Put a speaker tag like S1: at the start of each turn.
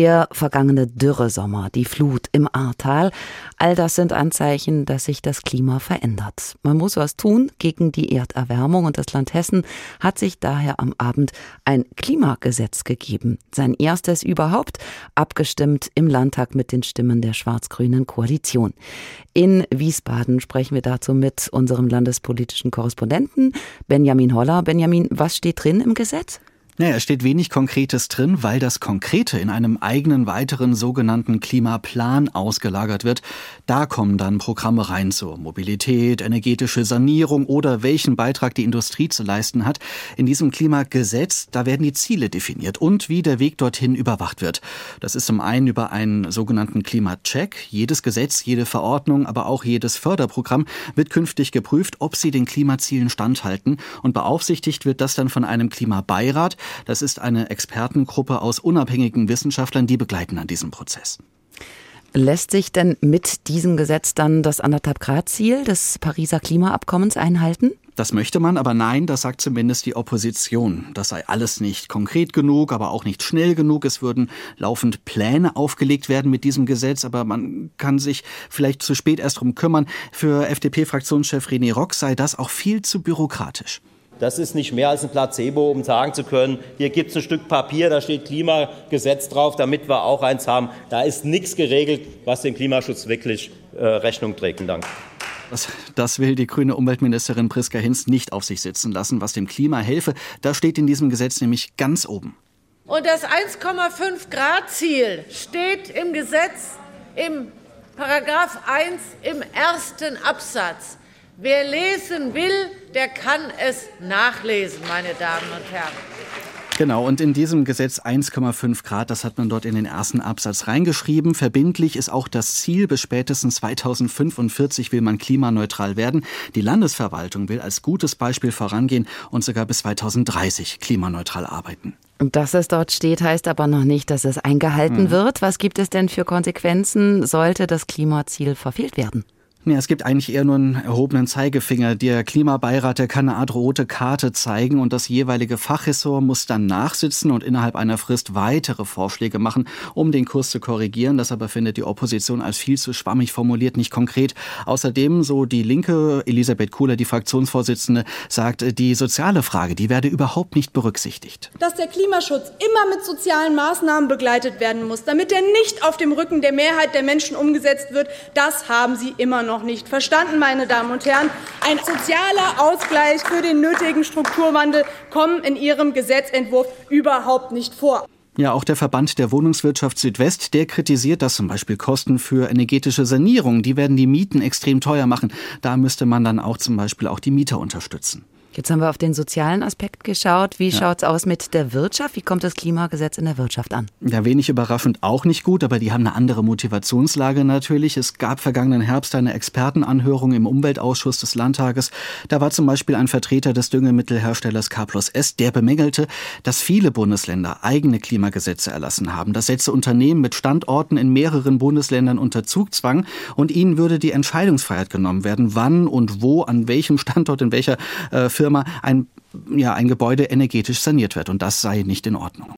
S1: Der vergangene Dürresommer, die Flut im Ahrtal, all das sind Anzeichen, dass sich das Klima verändert. Man muss was tun gegen die Erderwärmung und das Land Hessen hat sich daher am Abend ein Klimagesetz gegeben. Sein erstes überhaupt, abgestimmt im Landtag mit den Stimmen der schwarz-grünen Koalition. In Wiesbaden sprechen wir dazu mit unserem landespolitischen Korrespondenten Benjamin Holler. Benjamin, was steht drin im Gesetz?
S2: Naja, es steht wenig Konkretes drin, weil das Konkrete in einem eigenen weiteren sogenannten Klimaplan ausgelagert wird. Da kommen dann Programme rein zur Mobilität, energetische Sanierung oder welchen Beitrag die Industrie zu leisten hat. In diesem Klimagesetz, da werden die Ziele definiert und wie der Weg dorthin überwacht wird. Das ist zum einen über einen sogenannten Klimacheck. Jedes Gesetz, jede Verordnung, aber auch jedes Förderprogramm wird künftig geprüft, ob sie den Klimazielen standhalten. Und beaufsichtigt wird das dann von einem Klimabeirat. Das ist eine Expertengruppe aus unabhängigen Wissenschaftlern, die begleiten an diesem Prozess.
S1: Lässt sich denn mit diesem Gesetz dann das anderthalb Grad Ziel des Pariser Klimaabkommens einhalten?
S2: Das möchte man, aber nein, das sagt zumindest die Opposition. Das sei alles nicht konkret genug, aber auch nicht schnell genug. Es würden laufend Pläne aufgelegt werden mit diesem Gesetz, aber man kann sich vielleicht zu spät erst drum kümmern. Für FDP-Fraktionschef René Rock sei das auch viel zu bürokratisch.
S3: Das ist nicht mehr als ein Placebo, um sagen zu können, hier gibt es ein Stück Papier, da steht Klimagesetz drauf, damit wir auch eins haben. Da ist nichts geregelt, was dem Klimaschutz wirklich äh, Rechnung trägt. Dank.
S2: Das, das, will die grüne Umweltministerin Priska Hinz nicht auf sich sitzen lassen, was dem Klima helfe. Da steht in diesem Gesetz nämlich ganz oben.
S4: Und das 1,5 Grad Ziel steht im Gesetz im Paragraph 1 im ersten Absatz. Wer lesen will, der kann es nachlesen, meine Damen und Herren.
S2: Genau, und in diesem Gesetz 1,5 Grad, das hat man dort in den ersten Absatz reingeschrieben. Verbindlich ist auch das Ziel, bis spätestens 2045 will man klimaneutral werden. Die Landesverwaltung will als gutes Beispiel vorangehen und sogar bis 2030 klimaneutral arbeiten.
S1: Und dass es dort steht, heißt aber noch nicht, dass es eingehalten mhm. wird. Was gibt es denn für Konsequenzen, sollte das Klimaziel verfehlt werden?
S2: Nee, es gibt eigentlich eher nur einen erhobenen Zeigefinger. Der Klimabeirat, der kann eine Art rote Karte zeigen und das jeweilige Fachressort muss dann nachsitzen und innerhalb einer Frist weitere Vorschläge machen, um den Kurs zu korrigieren. Das aber findet die Opposition als viel zu schwammig formuliert, nicht konkret. Außerdem, so die Linke, Elisabeth Kuhler, die Fraktionsvorsitzende, sagt, die soziale Frage, die werde überhaupt nicht berücksichtigt.
S5: Dass der Klimaschutz immer mit sozialen Maßnahmen begleitet werden muss, damit er nicht auf dem Rücken der Mehrheit der Menschen umgesetzt wird, das haben sie immer noch noch nicht verstanden, meine Damen und Herren. Ein sozialer Ausgleich für den nötigen Strukturwandel kommt in Ihrem Gesetzentwurf überhaupt nicht vor.
S2: Ja, auch der Verband der Wohnungswirtschaft Südwest, der kritisiert, dass zum Beispiel Kosten für energetische Sanierung, die werden die Mieten extrem teuer machen. Da müsste man dann auch zum Beispiel auch die Mieter unterstützen.
S1: Jetzt haben wir auf den sozialen Aspekt geschaut. Wie ja. es aus mit der Wirtschaft? Wie kommt das Klimagesetz in der Wirtschaft an?
S2: Ja, wenig überraschend auch nicht gut, aber die haben eine andere Motivationslage natürlich. Es gab vergangenen Herbst eine Expertenanhörung im Umweltausschuss des Landtages. Da war zum Beispiel ein Vertreter des Düngemittelherstellers K plus S, der bemängelte, dass viele Bundesländer eigene Klimagesetze erlassen haben. Das setze Unternehmen mit Standorten in mehreren Bundesländern unter Zugzwang und ihnen würde die Entscheidungsfreiheit genommen werden, wann und wo, an welchem Standort, in welcher äh, Firma ein, ja, ein Gebäude energetisch saniert wird. Und das sei nicht in Ordnung.